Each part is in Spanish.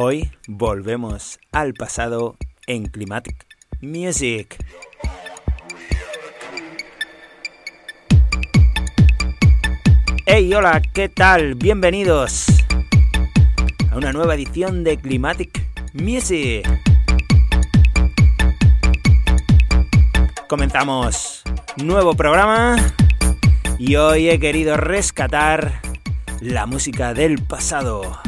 Hoy volvemos al pasado en Climatic Music. Hey, hola, ¿qué tal? Bienvenidos a una nueva edición de Climatic Music. Comenzamos nuevo programa y hoy he querido rescatar la música del pasado.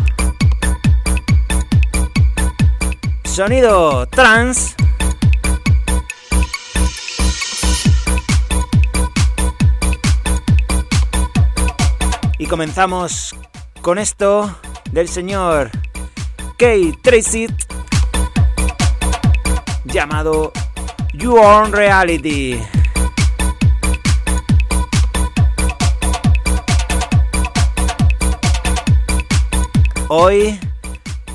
Sonido trans. Y comenzamos con esto del señor Kay Tracy llamado You Own Reality. Hoy,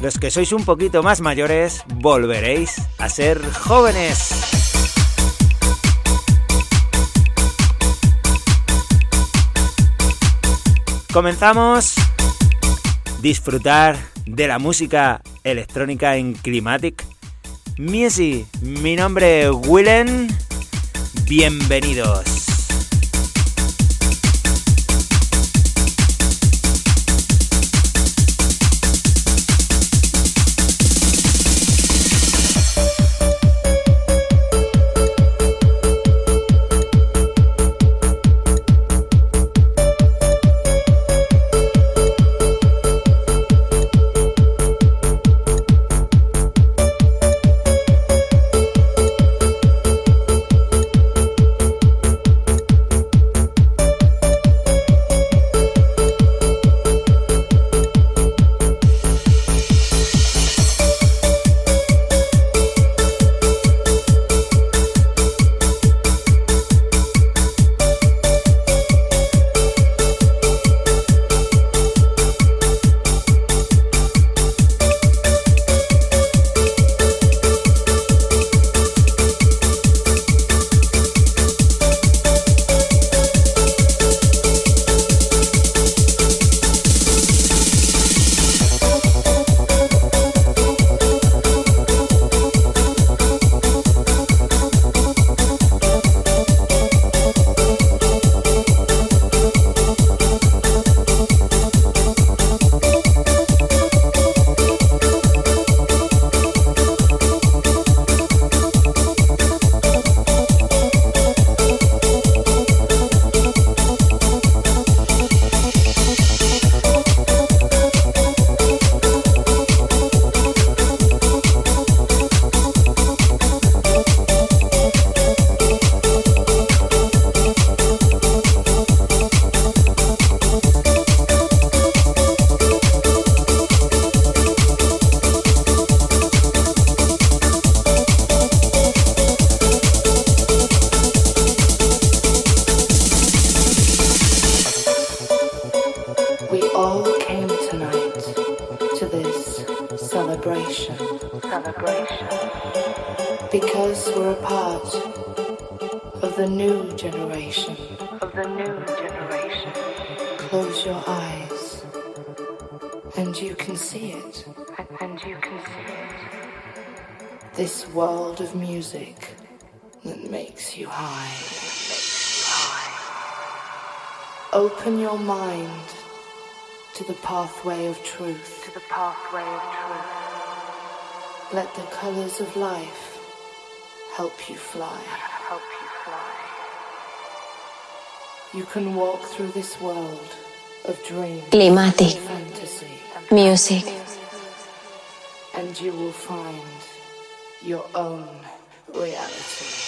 los que sois un poquito más mayores, volveréis a ser jóvenes. Comenzamos disfrutar de la música electrónica en Climatic Music. Mi nombre es Willen. Bienvenidos. your eyes and you can see it. And you can see it. This world of music that makes you high. Makes you high. Open your mind to the pathway of truth. To the pathway of truth. Let the colors of life help you fly. Help you fly. You can walk through this world Climatic. Fantasy. Music. And you will find your own reality.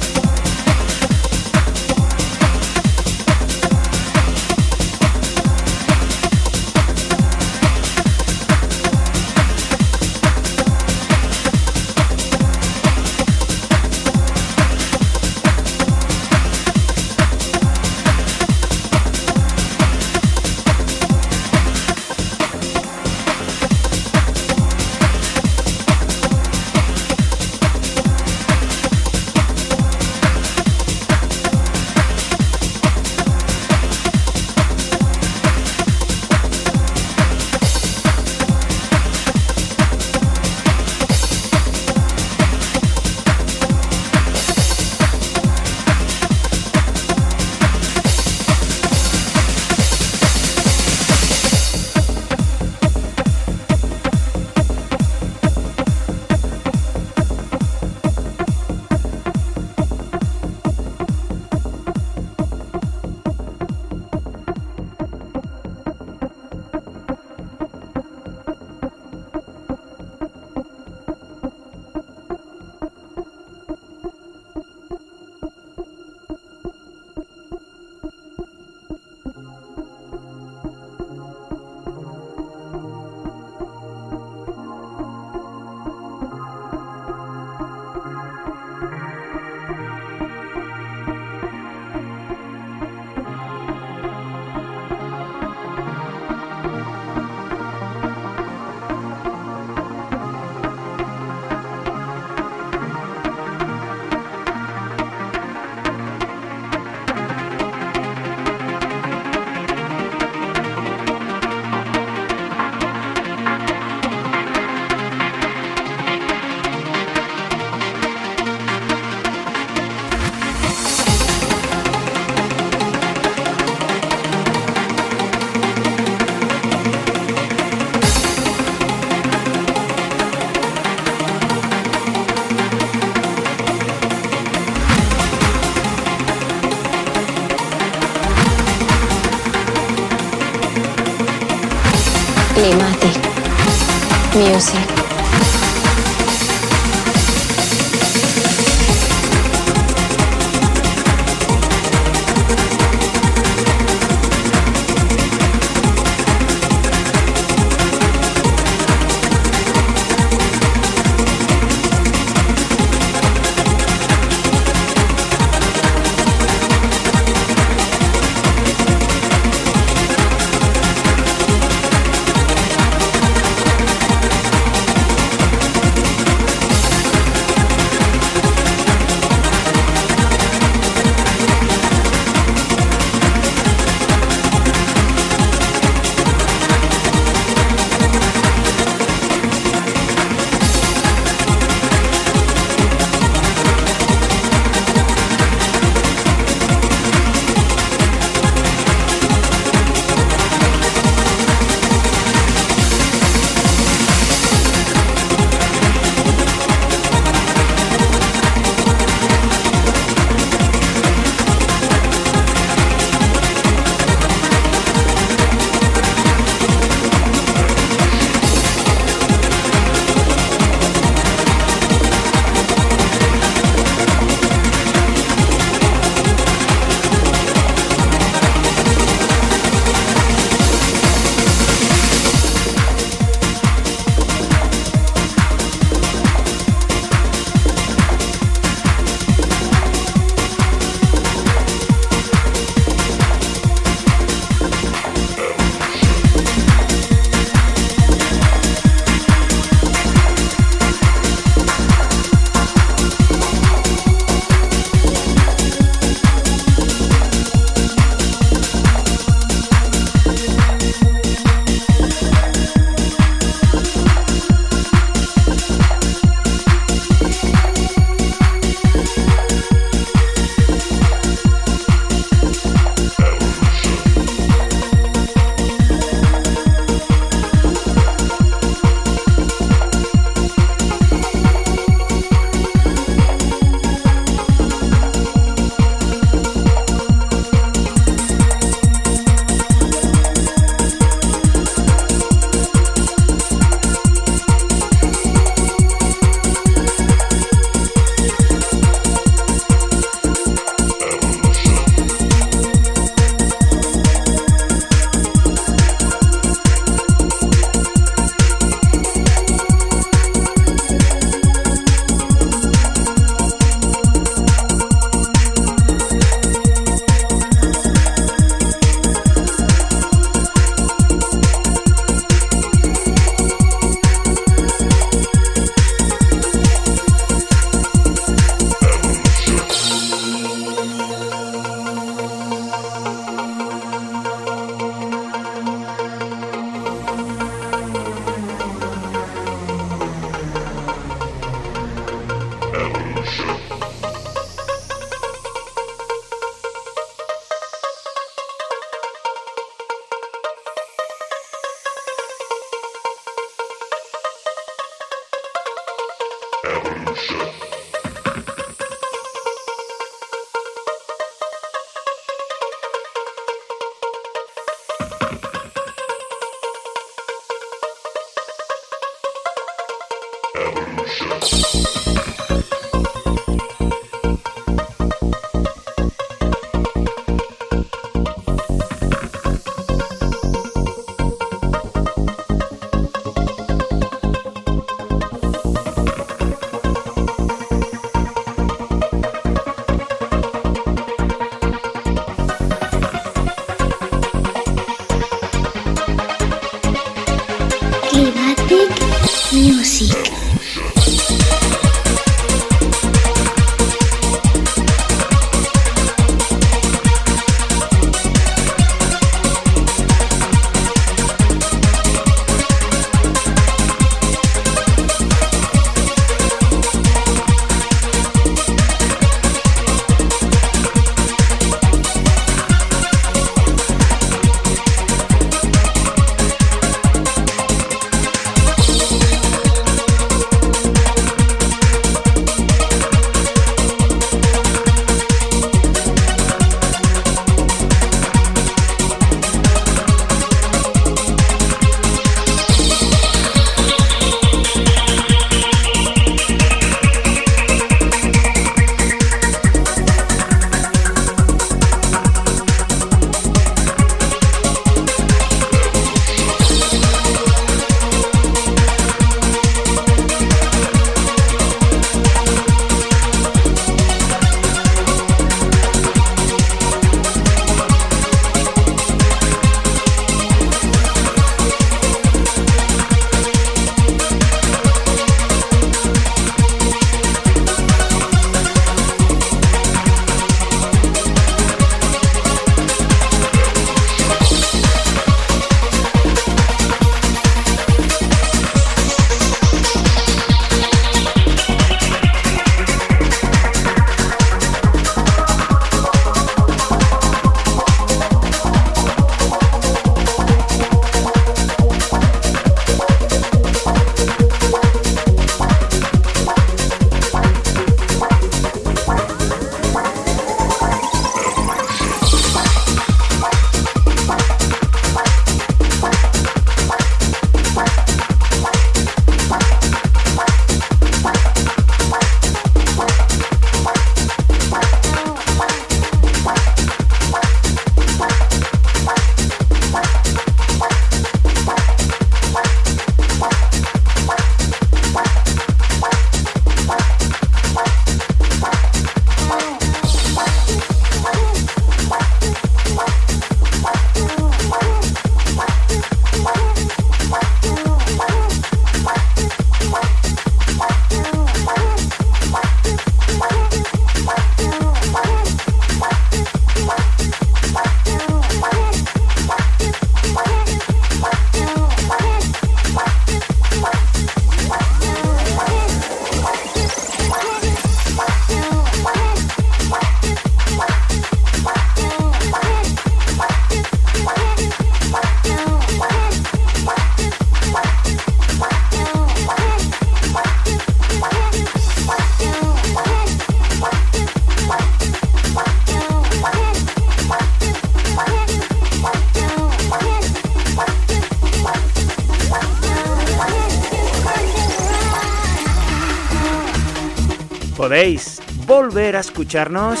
Podéis volver a escucharnos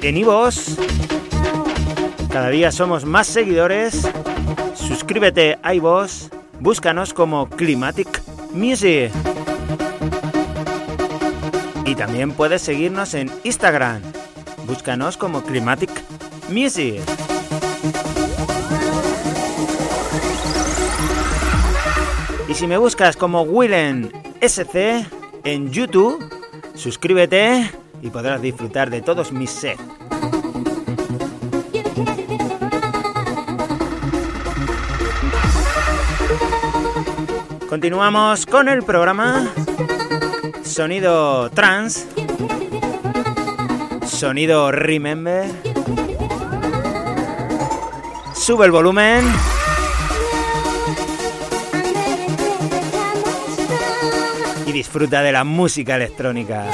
en iVoox. Cada día somos más seguidores. Suscríbete a iVoox. Búscanos como Climatic Music. Y también puedes seguirnos en Instagram. Búscanos como Climatic Music. Y si me buscas como Willen SC en YouTube, suscríbete y podrás disfrutar de todos mis sets. Continuamos con el programa Sonido Trans, Sonido Remember. Sube el volumen. Disfruta de la música electrónica.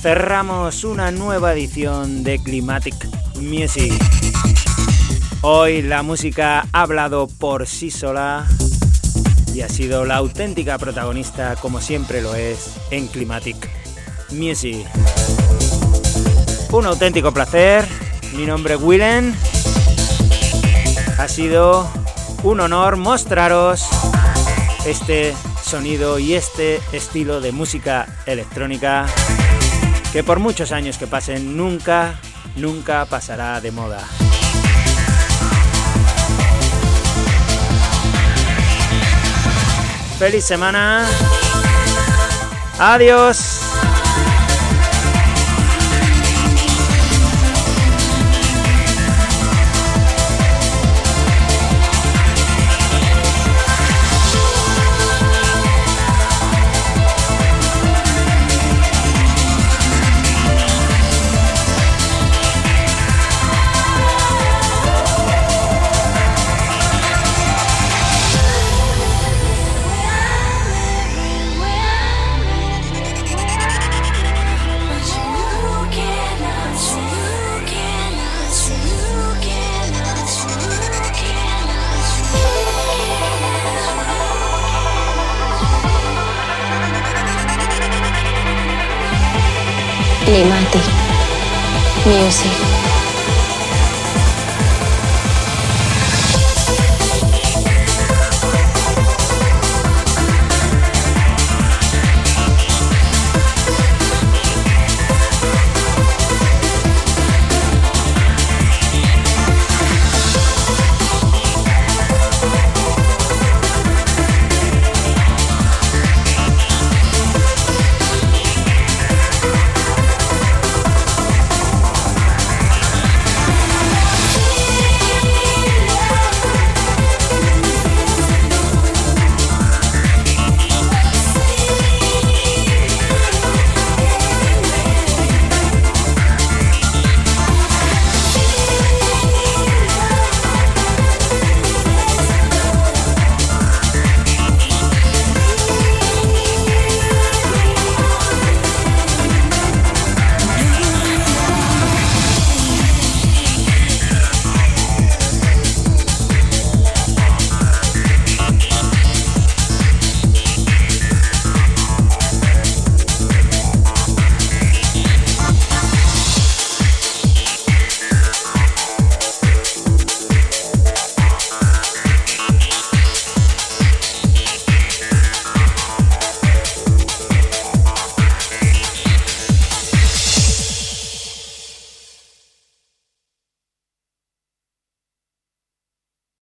Cerramos una nueva edición de Climatic Music. Hoy la música ha hablado por sí sola y ha sido la auténtica protagonista, como siempre lo es, en Climatic Music. Un auténtico placer. Mi nombre es Willen. Ha sido un honor mostraros este sonido y este estilo de música electrónica que por muchos años que pasen nunca, nunca pasará de moda. Feliz semana. Adiós. Climatic Music.